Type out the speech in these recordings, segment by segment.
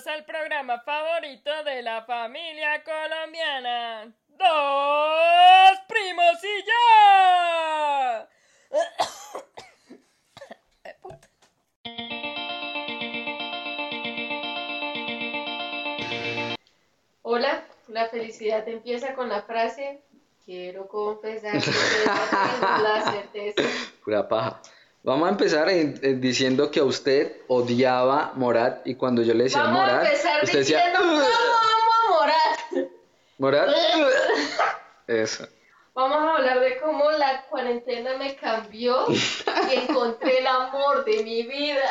Bienvenidos al programa favorito de la familia colombiana. Dos primos y ya. Hola, la felicidad empieza con la frase Quiero confesar que tengo la certeza. Pura paja. Vamos a empezar en- en diciendo que a usted odiaba Morat y cuando yo le decía Vamos Morat, a empezar usted decía diciendo ¿Cómo amo a Morat? Morat. Eso. Vamos a hablar de cómo la cuarentena me cambió y encontré el amor de mi vida.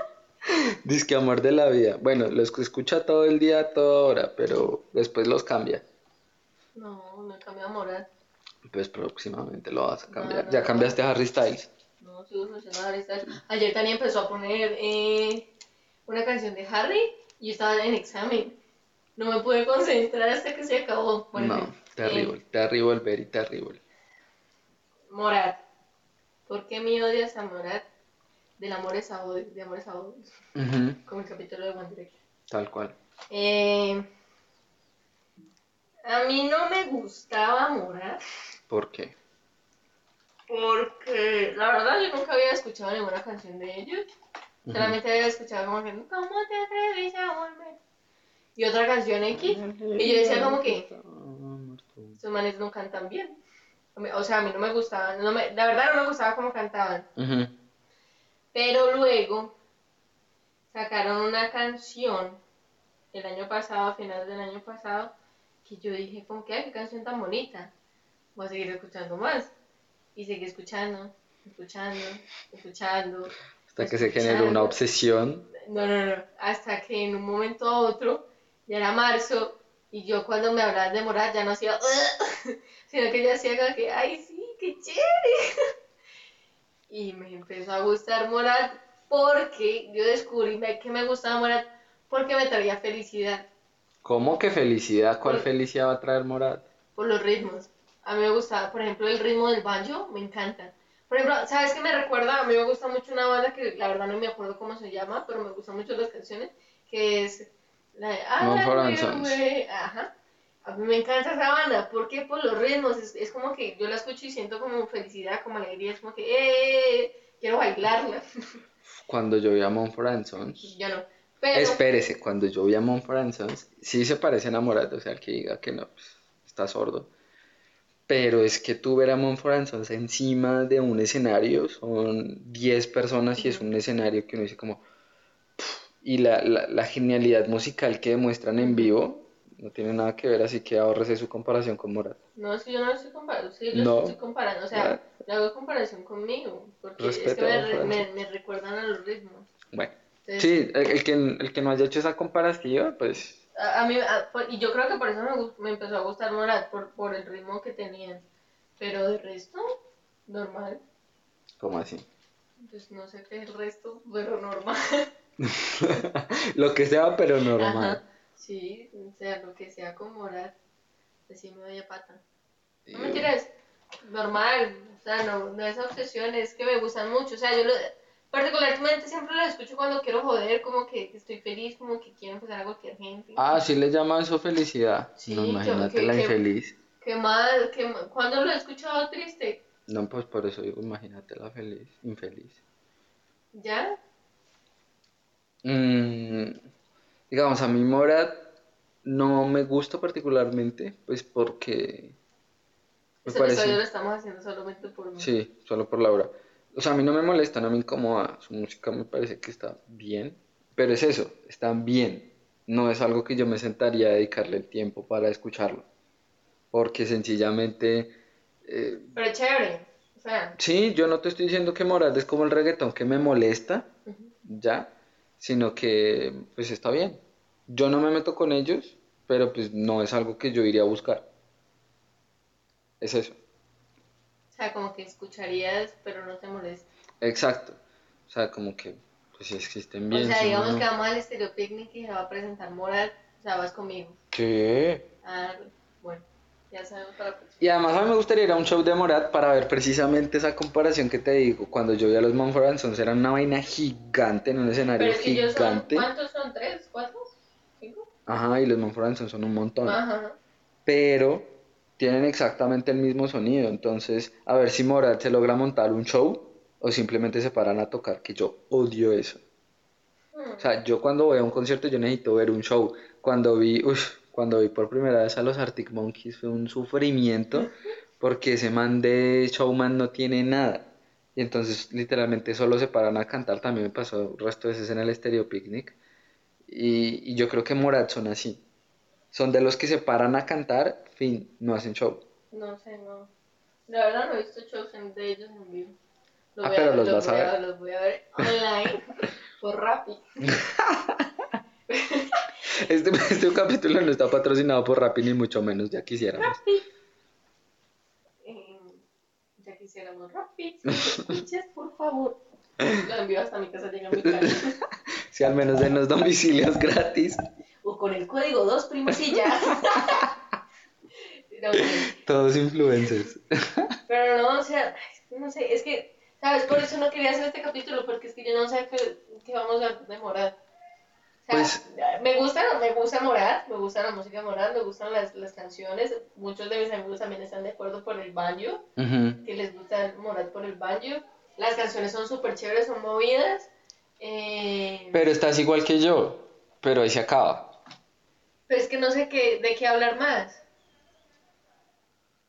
Dice que amor de la vida. Bueno, los que escucha todo el día, toda hora, pero después los cambia. No, no cambió a Morat. Pues próximamente lo vas a cambiar. Ya cambiaste a Harry Styles. No, sigo Harry Styles. Ayer Tania empezó a poner eh, una canción de Harry y yo estaba en examen. No me pude concentrar hasta que se acabó. Bueno, no, eh, terrible, terrible, very terrible. Morat. ¿Por qué me odias a Morat? Del amores a odio, de amores a odio, como el capítulo de One Direction. Tal cual. Eh, a mí no me gustaba Morat ¿Por qué? Porque la verdad yo nunca había escuchado ninguna canción de ellos. Solamente había escuchado como que ¿Cómo te atreves a volver? Y otra canción X. Y yo decía como que estos manes no cantan bien. O sea, a mí no me gustaba, no me, la verdad no me gustaba cómo cantaban. Pero luego sacaron una canción el año pasado, a finales del año pasado, que yo dije como que, ay, qué canción tan bonita. Voy a seguir escuchando más. Y seguí escuchando, escuchando, escuchando. Hasta que se generó una obsesión. No, no, no. Hasta que en un momento a otro, ya era marzo, y yo cuando me hablaban de Morat ya no hacía, sino que ya hacía como que, ay, sí, qué chévere. Y me empezó a gustar Morat porque yo descubrí que me gustaba Morat porque me traía felicidad ¿Cómo que felicidad? ¿Cuál Por- felicidad va a traer Morat? por los ritmos. A mí me gustaba, por ejemplo, el ritmo del banjo, me encanta. Por ejemplo, ¿sabes qué me recuerda? A mí me gusta mucho una banda que la verdad no me acuerdo cómo se llama, pero me gustan mucho las canciones, que es la de I. Ajá. A mí me encanta esa banda, porque por los ritmos, es, es como que yo la escucho y siento como felicidad, como alegría, es como que, ¡eh! Quiero bailarla. Cuando yo vi a and Sons. yo no. Pero, Espérese, cuando yo vi a and Sons, sí se parecen a Morat, o sea, el que diga que no, pues, está sordo. Pero es que tú ver a Mumford and Sons encima de un escenario, son 10 personas y es un escenario que uno dice como... Y la, la, la genialidad musical que demuestran en vivo no tiene nada que ver, así que ahorrese su comparación con Morat. No, es que yo no lo estoy comparando, sí, lo No. estoy comparando, o sea, yo hago comparación conmigo, porque es que Respeto me, me, me recuerdan a los ritmos. Bueno, Entonces, sí, el, el que, el que no haya hecho esa comparación, pues a, a mí, a- por- y yo creo que por eso me, me empezó a gustar Morat, por, por el ritmo que tenían, pero de resto, normal, ¿cómo así? pues no sé qué es el resto, pero normal. Lo que sea, pero normal. Ajá, sí, o sea, lo que sea con Morat, pues sí me doy a pata. No mentiras, normal, o sea, no, no es obsesión, es que me gustan mucho, o sea, yo lo, particularmente siempre lo escucho cuando quiero joder, como que estoy feliz, como que quiero empezar a cualquier gente. Ah, sí le llaman eso felicidad. Sí, no, imagínate que- la que- infeliz. ¿Qué mal, qué mal, ¿cuándo lo he escuchado triste? No, pues por eso digo, imagínate la feliz, infeliz. ¿Ya? Mm, digamos, a mí Morat no me gusta particularmente, pues porque me Este parece... episodio lo estamos haciendo solamente por mí. Sí, solo por Laura. O sea, a mí no me molesta, no me incomoda. Su música me parece que está bien. Pero es eso, está bien. No es algo que yo me sentaría a dedicarle el tiempo para escucharlo. Porque sencillamente... eh, Pero chévere, o sea, sí, yo no te estoy diciendo que Morat es como el reggaetón que me molesta, ya. Sino que, pues está bien. Yo no me meto con ellos, pero pues no es algo que yo iría a buscar. Es eso. O sea, como que escucharías, pero no te molesta. Exacto. O sea, como que, pues si existen bien. o sea, si digamos no. que vamos al Estéreo Picnic y se va a presentar Morat, o sea, vas conmigo. Sí. Ah, bueno, ya sabemos para. Y además a mí me gustaría ir a un show de Morat para ver precisamente esa comparación que te digo. Cuando yo vi a los Mumford Sons era una vaina gigante en un escenario Pero que ellos son, gigante. ¿cuántos son? ¿Tres? ¿Cuatro? Ajá, y los Mumford Sons son un montón. Ajá. Pero tienen exactamente el mismo sonido. Entonces, a ver si Morat se logra montar un show o simplemente se paran a tocar, que yo odio eso. O sea, yo cuando voy a un concierto yo necesito ver un show. Cuando vi, cuando vi por primera vez a los Arctic Monkeys fue un sufrimiento porque ese man de showman no tiene nada. Y entonces literalmente solo se paran a cantar. También me pasó el resto de veces en el Stereo Picnic. Y, y yo creo que Morat son así. Son de los que se paran a cantar, fin, no hacen show. No sé, no. La verdad no he visto shows de ellos en vivo. Los Ah, a pero los vas a ver. Los voy a ver online por Rappi. Este, este capítulo no está patrocinado por Rappi ni mucho menos, ya quisiéramos. Rappi. Eh, ya quisiéramos Rappi. Si me escuchas, por favor. Lo envío hasta mi casa, llega a mi casa. Si al menos denos domicilios gratis. O con el código 2 primos y ya. No, Todos influencers. Pero no, o sea, no sé, es que, ¿sabes? Por eso no quería hacer este capítulo, porque es que yo no sé qué, qué vamos a demorar. O sea, Pues- me gusta, me gusta Morat, me gusta la música de Morat, me gustan las, las canciones. Muchos de mis amigos también están de acuerdo por el banjo, que les gusta Morat por el banjo. Las canciones son súper chéveres, son movidas. Eh, Pero estás igual que yo, pero ahí se acaba. Pero es que no sé qué, de qué hablar más.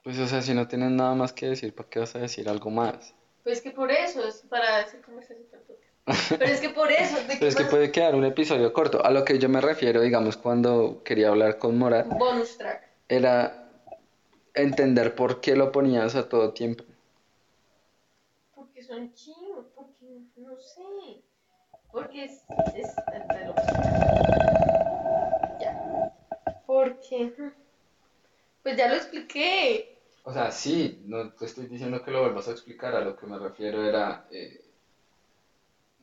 Pues o sea, si no tienes nada más que decir, ¿para qué vas a decir algo más? Pues que por eso, es para para el podcast. Pero es que por eso, ¿de qué Pero es que puede quedar un episodio corto. A lo que yo me refiero, digamos, cuando quería hablar con Morat, Bonus track. era entender por qué lo ponías a todo tiempo. Porque son chinos, porque no sé. Porque es. es. Porque. Pues ya lo expliqué. O sea, sí, no te estoy diciendo que lo vuelvas a explicar, a lo que me refiero era, eh,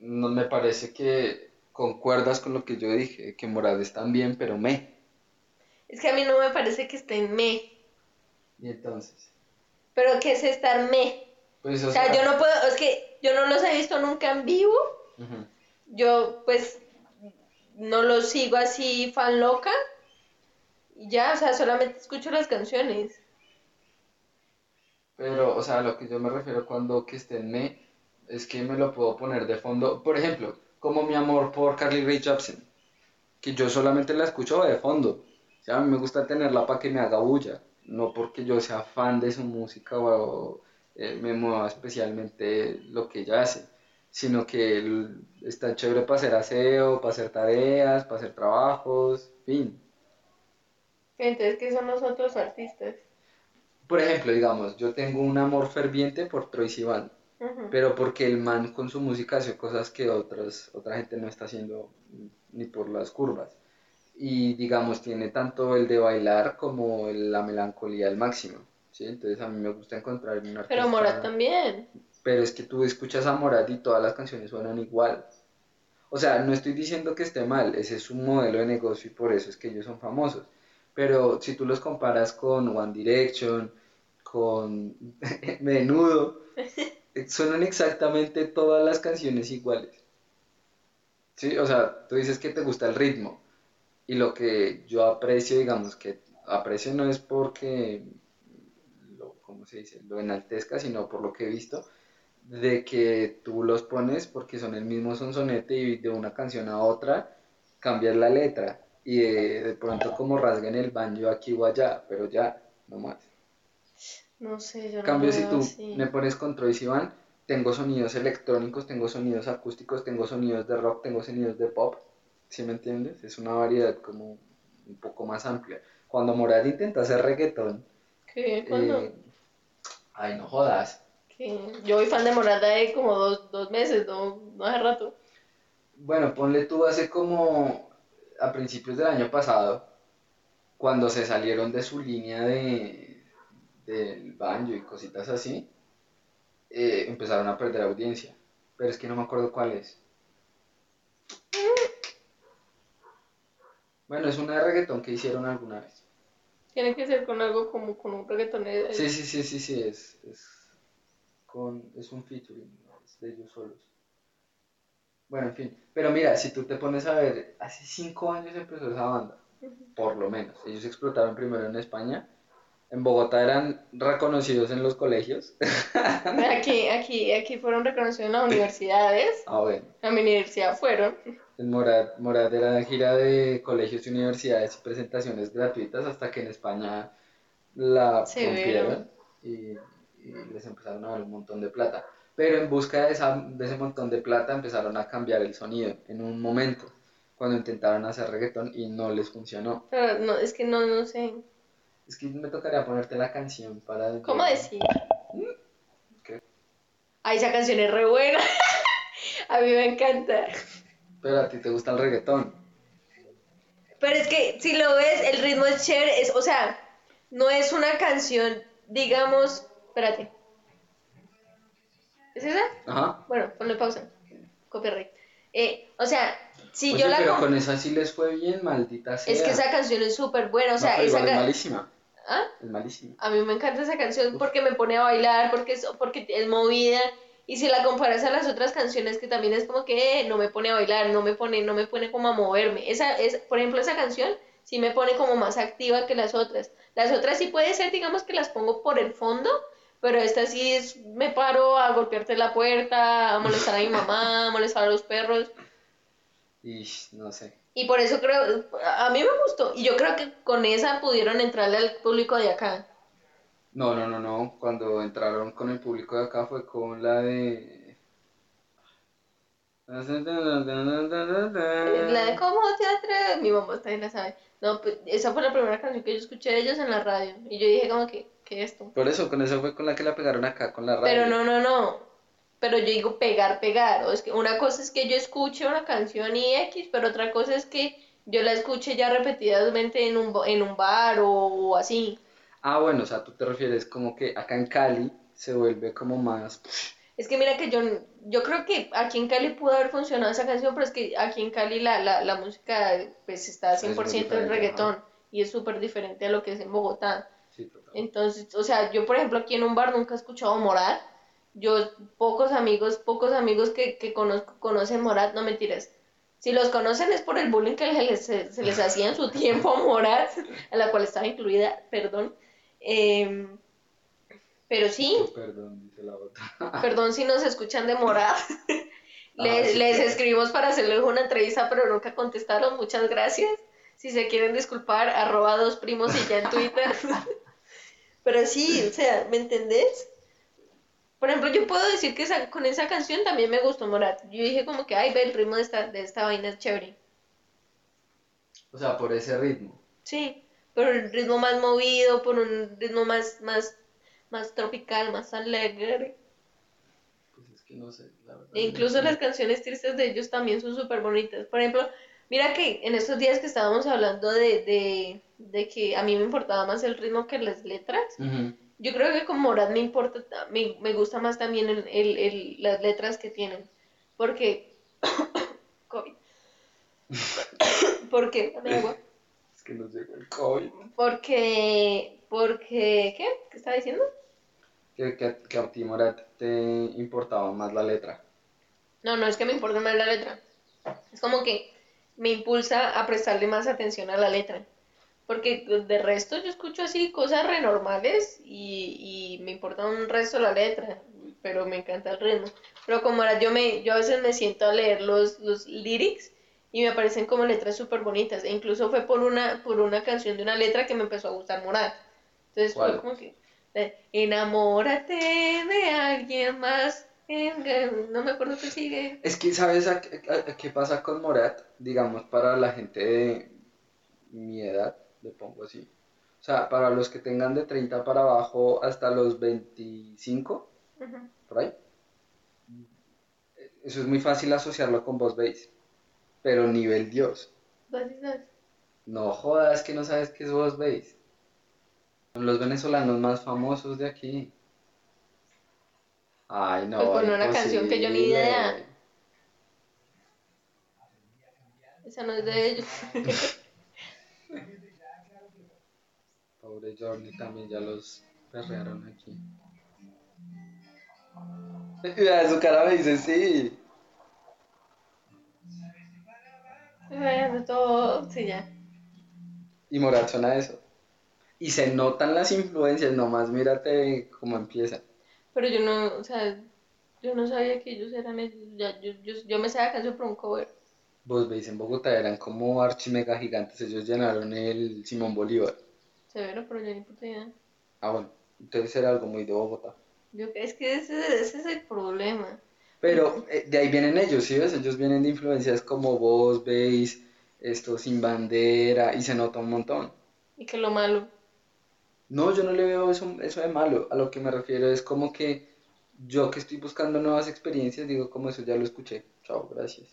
no me parece que concuerdas con lo que yo dije, que Morad está bien, pero me. Es que a mí no me parece que estén me. Y entonces, Pero que es estar me. pues, O sea, yo no puedo. Es que yo no los he visto nunca en vivo. Yo, pues. No los sigo así fan loca. Y ya, o sea, solamente escucho las canciones. Pero, o sea, lo que yo me refiero cuando que esté en me, es que me lo puedo poner de fondo, por ejemplo, como mi amor por Carly Rae Jepsen, que yo solamente la escucho de fondo. O sea, a mí me gusta tenerla para que me haga bulla, no porque yo sea fan de su música o eh, me mueva especialmente lo que ella hace, sino que está chévere para hacer aseo, para hacer tareas, para hacer trabajos, fin. Entonces, ¿qué son los otros artistas? Por ejemplo, digamos, yo tengo un amor ferviente por Troy Sivan. Ujú. pero porque el man con su música hace cosas que otras, otra gente no está haciendo ni por las curvas. Y digamos, tiene tanto el de bailar como la melancolía al máximo. ¿sí? Entonces a mí me gusta encontrar un artista. Pero Morat también. Pero es que tú escuchas a Morat y todas las canciones suenan igual. O sea, no estoy diciendo que esté mal, ese es un modelo de negocio y por eso es que ellos son famosos. Pero si tú los comparas con One Direction, con Menudo, suenan exactamente todas las canciones iguales. Sí, o sea, tú dices que te gusta el ritmo y lo que yo aprecio, digamos que aprecio no es porque lo, ¿cómo se dice? Lo enaltezca, sino por lo que he visto, de que tú los pones porque son el mismo sonsonete y de una canción a otra cambias la letra y de, de pronto como rasguen el banjo aquí o allá, pero ya, no más. No sé, yo no cambio, si tú así. me pones con Troy Sivan, tengo sonidos electrónicos, tengo sonidos acústicos, tengo sonidos de rock, tengo sonidos de pop, ¿sí me entiendes? Es una variedad como un poco más amplia. Cuando Morad intenta hacer reggaetón, ¿Qué? ¿Cuándo? eh, ay, no jodas. ¿Qué? Yo voy fan de Morat de como dos, dos meses, no, no hace rato. Bueno, ponle tú hace como a principios del año pasado, cuando se salieron de su línea de del banjo y cositas así, eh, empezaron a perder audiencia. Pero es que no me acuerdo cuál es. Bueno, es una de reggaetón que hicieron alguna vez. Tiene que ser con algo como con un reggaetonero. Sí, sí, sí, sí, sí, es, es, con, es un featuring, es de ellos solos. Bueno, en fin, pero mira, si tú te pones a ver, hace cinco años empezó esa banda, por lo menos. Ellos explotaron primero en España. En Bogotá eran reconocidos en los colegios. Aquí, aquí, aquí fueron reconocidos en las universidades. Ah, bueno. A mi universidad fueron. En Morad, Morad era gira de colegios y universidades y presentaciones gratuitas hasta que en España la rompieron y, y les empezaron a dar un montón de plata. Pero en busca de, esa, de ese montón de plata empezaron a cambiar el sonido en un momento, cuando intentaron hacer reggaetón y no les funcionó. Pero no, es que no, no sé. Es que me tocaría ponerte la canción para... ¿Cómo decir? ¿Qué? Ay, esa canción es re buena. A mí me encanta. Pero a ti te gusta el reggaetón. Pero es que si lo ves, el ritmo es chévere, es, o sea, no es una canción, digamos, espérate. ¿Es esa? Ajá. Bueno, ponle pausa. Copyright. Eh, o sea, si Oye, yo la pero con esa sí les fue bien, maldita sea. es que esa canción es súper buena, o No, sea, pero esa es malísima. ¿Ah? Es malísima. A mí me encanta esa canción porque me pone a bailar, porque es, porque es movida. Y si la comparas a las otras canciones que también es como que eh, no me pone a bailar, no me pone, no me pone como a moverme. Esa es, por ejemplo, esa canción sí me pone como más activa que las otras. Las otras sí puede ser, digamos que las pongo por el fondo, pero esta sí es, me paro a golpearte la puerta, a molestar a mi mamá, a molestar a los perros. Y no sé. Y por eso creo, a mí me gustó. Y yo creo que con esa pudieron entrarle al público de acá. No, no, no, no. Cuando entraron con el público de acá fue con la de. La de ¿Cómo te atreves? Mi mamá también la sabe. No, pues, esa fue la primera canción que yo escuché de ellos en la radio. Y yo dije como que, ¿qué es esto? Por eso, con eso fue con la que la pegaron acá, con la radio. Pero no, no, no. Pero yo digo pegar, pegar. O es que una cosa es que yo escuche una canción y X, pero otra cosa es que yo la escuche ya repetidamente en un, en un bar o, o así. Ah, bueno, o sea, tú te refieres como que acá en Cali se vuelve como más. Es que mira que yo, yo creo que aquí en Cali pudo haber funcionado esa canción, pero es que aquí en Cali la, la, la música pues está Es muy 100% en reggaetón y es súper diferente a lo que es en Bogotá. Sí. Entonces, o sea, yo por ejemplo aquí en un bar nunca he escuchado Morat. Yo, pocos amigos, pocos amigos que, que conozco conocen Morat, no mentiras. Si los conocen es por el bullying que se les, se les hacía en su tiempo a Morat, a la cual estaba incluida, perdón. Em, pero sí, Perdón, dice la otra. perdón si nos escuchan de Morat. Les, sí, les claro. escribimos para hacerles una entrevista, pero nunca contestaron. Muchas gracias. Si se quieren disculpar, arroba dos primos y ya en Twitter. Pero sí, o sea, ¿me entendés? Por ejemplo, yo puedo decir que esa- con esa canción también me gustó Morat. Yo dije como que, ay, ve, el ritmo de esta, de esta vaina es chévere. O sea, por ese ritmo. Sí, por el ritmo más movido, por un ritmo más, más, más tropical, más alegre. Pues es que no sé, la verdad. E incluso las canciones tristes de ellos también son súper bonitas. Por ejemplo, mira que en estos días que estábamos hablando de, de, de que a mí me importaba más el ritmo que las letras, yo creo que con Morat me importa, me, me gusta más también el, el, el- las letras que tienen. Porque... COVID. Porque... Es que nos llegó el COVID. Porque... Porque... ¿Qué? ¿Qué estaba diciendo? Que, que, que a ti, Morat, te importaba más la letra. No, no es que me importe más la letra. Es como que me impulsa a prestarle más atención a la letra. Porque de resto yo escucho así cosas renormales y, y me importa un resto la letra, pero me encanta el ritmo. Pero como ahora yo me, yo a veces me siento a leer los, los lyrics y me parecen como letras súper bonitas. E incluso fue por una, por una canción de una letra que me empezó a gustar Morat. Entonces ¿Cuál? fue como que eh, enamórate de alguien más. No me acuerdo qué sigue. Es que, ¿sabes a- a qué pasa con Morat? Digamos, para la gente de mi edad, le pongo así. O sea, para los que tengan de 30 para abajo hasta los 25, Ujú. por ahí. Eso es muy fácil asociarlo con voz bass. Pero nivel Dios. No jodas que no sabes qué es voz bass. Son los venezolanos más famosos de aquí. Ay, no. Pues ponle una canción que yo ni idea. Esa no es de ellos. Pobre Journey también ya los perrearon aquí. Mira, su cara me dice sí. Bueno, todo, sí, ya. Y Morat suena a eso. Y se notan las influencias, nomás mírate cómo empieza. Pero yo no, o sea, yo no sabía que ellos eran ellos. Ya, yo, yo, yo me sabía canción por un cover. Vos veis, en Bogotá eran como archimega gigantes, ellos llenaron el Simón Bolívar. Severo, pero yo ni puta idea. Ah, bueno, entonces era algo muy de Bogotá. Yo, es que ese, ese es el problema. Pero eh, de ahí vienen ellos, ¿sí ves? Ellos vienen de influencias como vos veis, esto sin bandera, y se nota un montón. Y que lo malo. No, yo no le veo eso, eso de malo. A lo que me refiero es como que yo que estoy buscando nuevas experiencias, digo como eso ya lo escuché. Chao, gracias.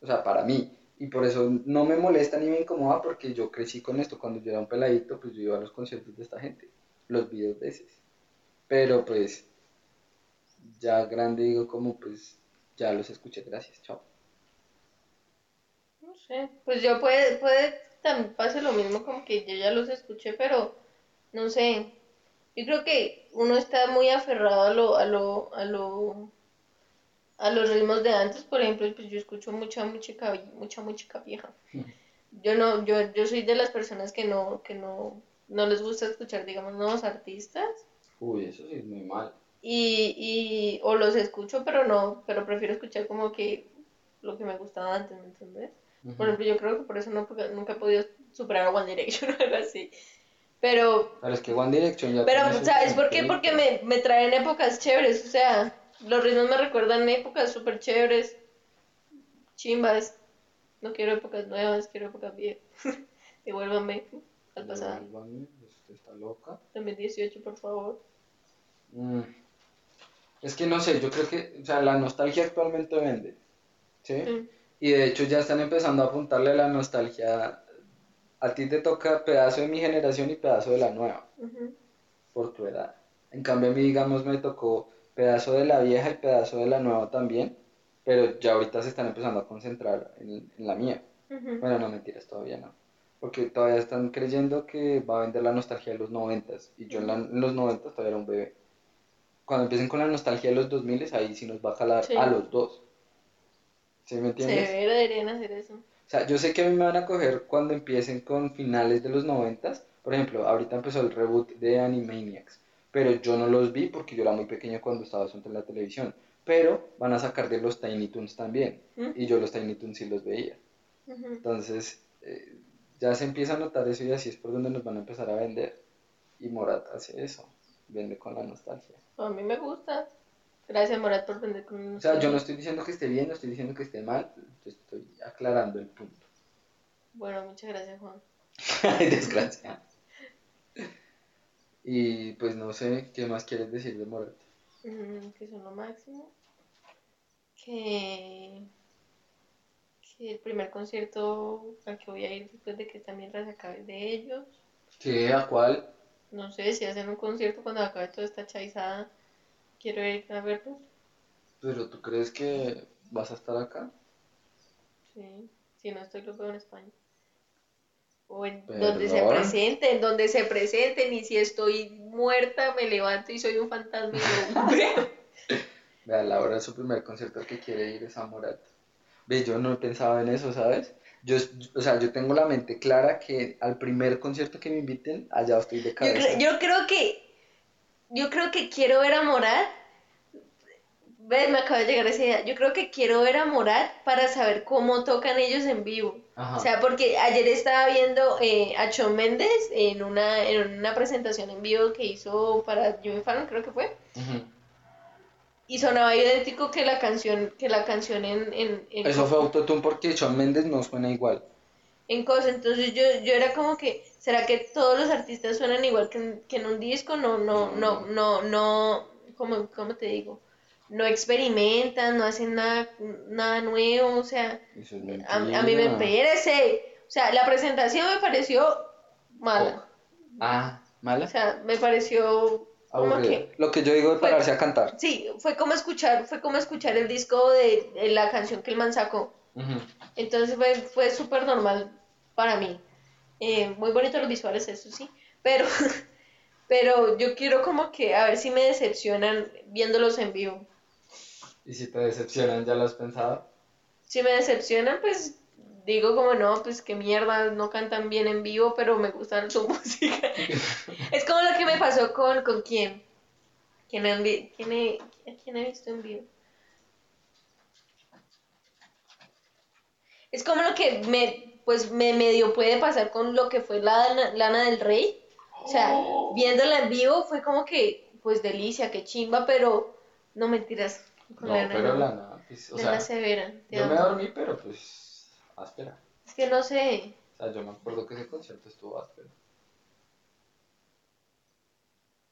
O sea, para mí. Y por eso no me molesta ni me incomoda porque yo crecí con esto. Cuando yo era un peladito, pues yo iba a los conciertos de esta gente. Los vi dos veces. Pero pues ya grande digo como pues ya los escuché, gracias, chao. No sé, pues yo puede, puede también pase lo mismo como que yo ya los escuché, pero no sé. Yo creo que uno está muy aferrado a lo, a lo, a lo, a los ritmos de antes, por ejemplo, pues yo escucho mucha música, mucha música vieja. Yo no, yo, yo soy de las personas que no, que no, no les gusta escuchar, digamos, nuevos artistas. Uy, eso sí es muy mal. Y, y, o los escucho, pero no, pero prefiero escuchar como que lo que me gustaba antes, ¿me entiendes? Por ejemplo, yo creo que por eso no, nunca he podido superar a One Direction o algo así. Pero, Pero es que One Direction ya pero ¿sabes por qué? Porque me, me traen épocas chéveres, o sea, los ritmos me recuerdan épocas súper chéveres, chimbas. No quiero épocas nuevas, quiero épocas viejas. Devuélvanme al pasado. Devuélvame, usted está loca. 2018, por favor. Mm. Es que no sé, yo creo que, o sea, la nostalgia actualmente vende, ¿sí? Mm. Y de hecho ya están empezando a apuntarle la nostalgia. A ti te toca pedazo de mi generación y pedazo de la nueva, por tu edad. En cambio a mí, digamos, me tocó pedazo de la vieja y pedazo de la nueva también, pero ya ahorita se están empezando a concentrar en, en la mía. Ujú. Bueno, no mentiras, todavía no. Porque todavía están creyendo que va a vender la nostalgia de los noventas. Y yo en, la- en los noventas todavía era un bebé. Cuando empiecen con la nostalgia de los 2000, ahí sí nos va a jalar Sí. a los dos. ¿Sí me entiendes? Severo deberían hacer eso. O sea, yo sé que a mí me van a coger cuando empiecen con finales de los noventas. Por ejemplo, ahorita empezó el reboot de Animaniacs. Pero yo no los vi porque yo era muy pequeño cuando estaba en la televisión. Pero van a sacar de los Tiny Toons también. ¿Mm? Y yo los Tiny Toons sí los veía. Entonces, eh, ya se empieza a notar eso y así es por donde nos van a empezar a vender. Y Morat hace eso, vende con la nostalgia. A mí me gusta. Gracias, Morat, por vender con O sea, yo no estoy diciendo que esté bien, no estoy diciendo que esté mal, yo estoy aclarando el punto. Bueno, muchas gracias, Juan. Ay, desgracia. Y pues no sé, ¿qué más quieres decir de Morat? Mm, que son lo máximo. Que, que el primer concierto al que voy a ir después de que también las acabe de ellos. ¿Qué? ¿A cuál? No sé si hacen un concierto cuando acabe toda esta chaizada. Quiero ir a verlos. ¿Pero tú crees que vas a estar acá? Sí. Si no estoy, los veo en España. O en donde se presenten, donde se presenten. Y si estoy muerta, me levanto y soy un fantasma y veo. Vea, Laura, su primer concierto al que quiere ir es a Morat. Ve, yo no pensaba en eso, ¿sabes? Yo, o sea, yo tengo la mente clara que al primer concierto que me inviten, allá estoy de Yo, cabeza. cre- yo creo que yo creo que quiero ver a Morat. Ves, me acaba de llegar esa idea. Yo creo que quiero ver a Morat para saber cómo tocan ellos en vivo. Ajá. O sea, porque ayer estaba viendo eh, a Shawn Mendes en una, en una presentación en vivo que hizo para Jimmy Fallon, creo que fue. Y sonaba idéntico que la canción, que la canción en, en, en, Eso fue autotune porque Shawn Mendes no suena igual. en cosa. Entonces yo, yo era como que, ¿será que todos los artistas suenan igual que en, que en un disco? No, no, no, no, no, ¿cómo, cómo te digo? No experimentan, no hacen nada, nada nuevo, o sea, Eso es a, a mí me perece. O sea, la presentación me pareció mala. Ah, O mala. sea, me pareció como que Lo que yo digo de Fue- pararse a cantar. sí, fue como escuchar, fue como escuchar el disco de, de la canción que el man sacó. Entonces fue, fue súper normal para mí. Eh, muy bonitos los visuales, eso sí. Pero, pero yo quiero como que a ver si me decepcionan viéndolos en vivo. Y si te decepcionan, ¿ya lo has pensado? Si me decepcionan, pues digo como no, pues qué mierda, no cantan bien en vivo, pero me gusta su música. es como lo que me pasó con, ¿con quién? ¿Quién, han vi- quién he, ¿A quién he visto en vivo? Es como lo que me, pues me medio puede pasar con lo que fue Lana, Lana del Rey. O sea, viéndola en vivo fue como que, pues delicia, qué chimba, pero no mentiras. Con No, pero no. Lana, pues, o sea, Severa, yo me dormí, pero pues, áspera. Es que no sé. O sea, yo me acuerdo que ese concierto estuvo áspero.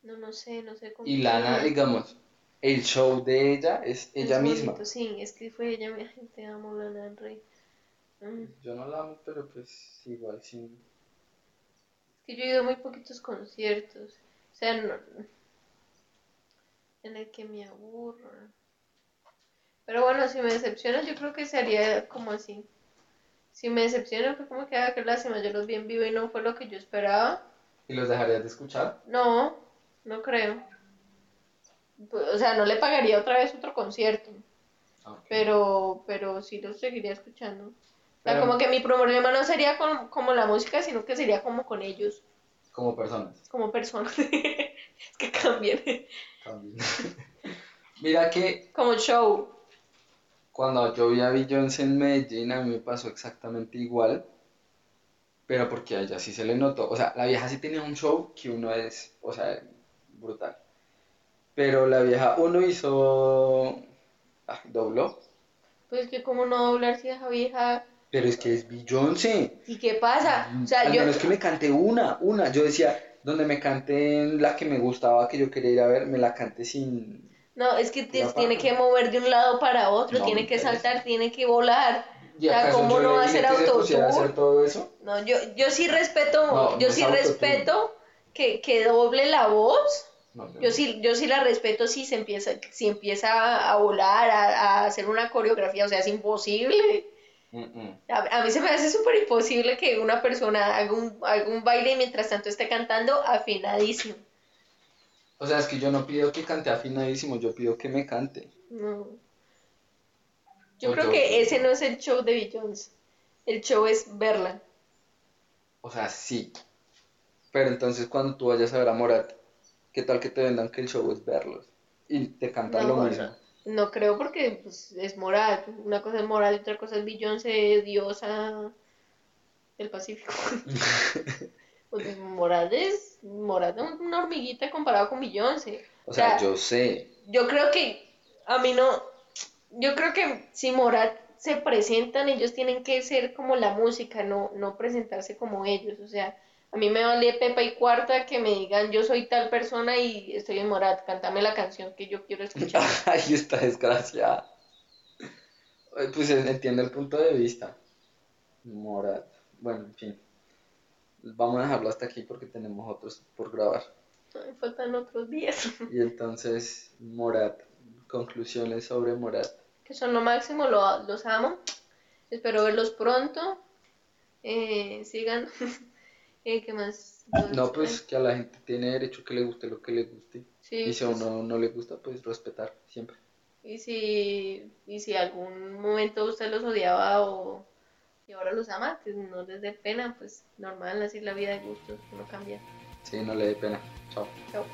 No, no sé, no sé cómo. Y Lana, digamos, el show de ella es ella Es misma. bonito, sí, es que fue ella, mi gente, amo Lana del Rey. Mm, Yo no la amo, pero pues igual sí. Es que yo he ido a muy poquitos conciertos. O sea, no, en el que me aburro. Pero bueno, si me decepciona, yo creo que sería como así. Si me decepciona, fue como que, ah, qué lástima, yo los vi en vivo y no fue lo que yo esperaba. ¿Y los dejarías de escuchar? No, no creo. Pues, O sea, no le pagaría otra vez otro concierto. Pero pero sí los seguiría escuchando. O sea, como que mi problema no sería con, como la música, sino que sería como con ellos, Como personas. como personas. es que cambian. También. Mira que como show. Cuando yo vi a Beyoncé en Medellín, a mí me pasó exactamente igual. Pero porque a ella sí se le notó. O sea, la vieja sí tenía un show que uno es, o sea, brutal. Pero la vieja, uno hizo. ah, dobló. Pues que como no doblar si esa vieja. Pero es que es Beyoncé. ¿Y qué pasa? O sea, Al yo. menos que me cante una, una. Yo decía, donde me canten la que me gustaba, que yo quería ir a ver, me la cante sin. No, es que tiene que mover de un lado para otro, No, tiene que saltar, tiene que volar. ¿Y O sea, acaso ¿cómo no va a hacer autotune? todo eso? No, yo, yo sí respeto, No, yo no sí respeto que, que doble la voz. Yo sí, yo sí la respeto si se empieza, si empieza a volar, a, a hacer una coreografía, o sea, es imposible. Mm, mm. A, a mí se me hace súper imposible que una persona haga un, haga un baile y mientras tanto esté cantando afinadísimo. O sea, es que yo no pido que cante afinadísimo, yo pido que me cante. No. Yo O creo yo- que ese no es el show de Beyoncé. El show es verla. O sea, sí. Pero entonces cuando tú vayas a ver a Morat, ¿qué tal que te vendan que el show es verlos? Y te cantan No, lo mismo. no. No creo porque pues, es moral. Una cosa es moral y otra cosa es Beyoncé, diosa del Pacífico. Morat es, Morat es una hormiguita comparado con Beyoncé. O O sea, yo sé. Yo creo que a mí no, yo creo que si Morat se presentan, ellos tienen que ser como la música, no, no presentarse como ellos. O sea, a mí me vale Pepa y Cuarta que me digan yo soy tal persona y estoy en Morat, cántame la canción que yo quiero escuchar. Ay, esta desgraciada. Eh, Pues en- entiendo el punto de vista. Morat. Bueno, en fin. Vamos a dejarlo hasta aquí porque tenemos otros por grabar. Ay, faltan otros días. Y entonces, Morat. Conclusiones sobre Morat. que son lo máximo, lo- los amo. Espero verlos pronto. Eh, sigan. Eh, ¿Qué más? No, pues que a la gente tiene derecho que le guste lo que le guste. Sí, Y si a pues, uno no le gusta, pues respetar siempre. y si, y si algún momento usted los odiaba o y ahora los ama, pues no les dé pena, pues normal, así la vida de gustos, no cambia. Sí, no le dé pena. Chao. Chao.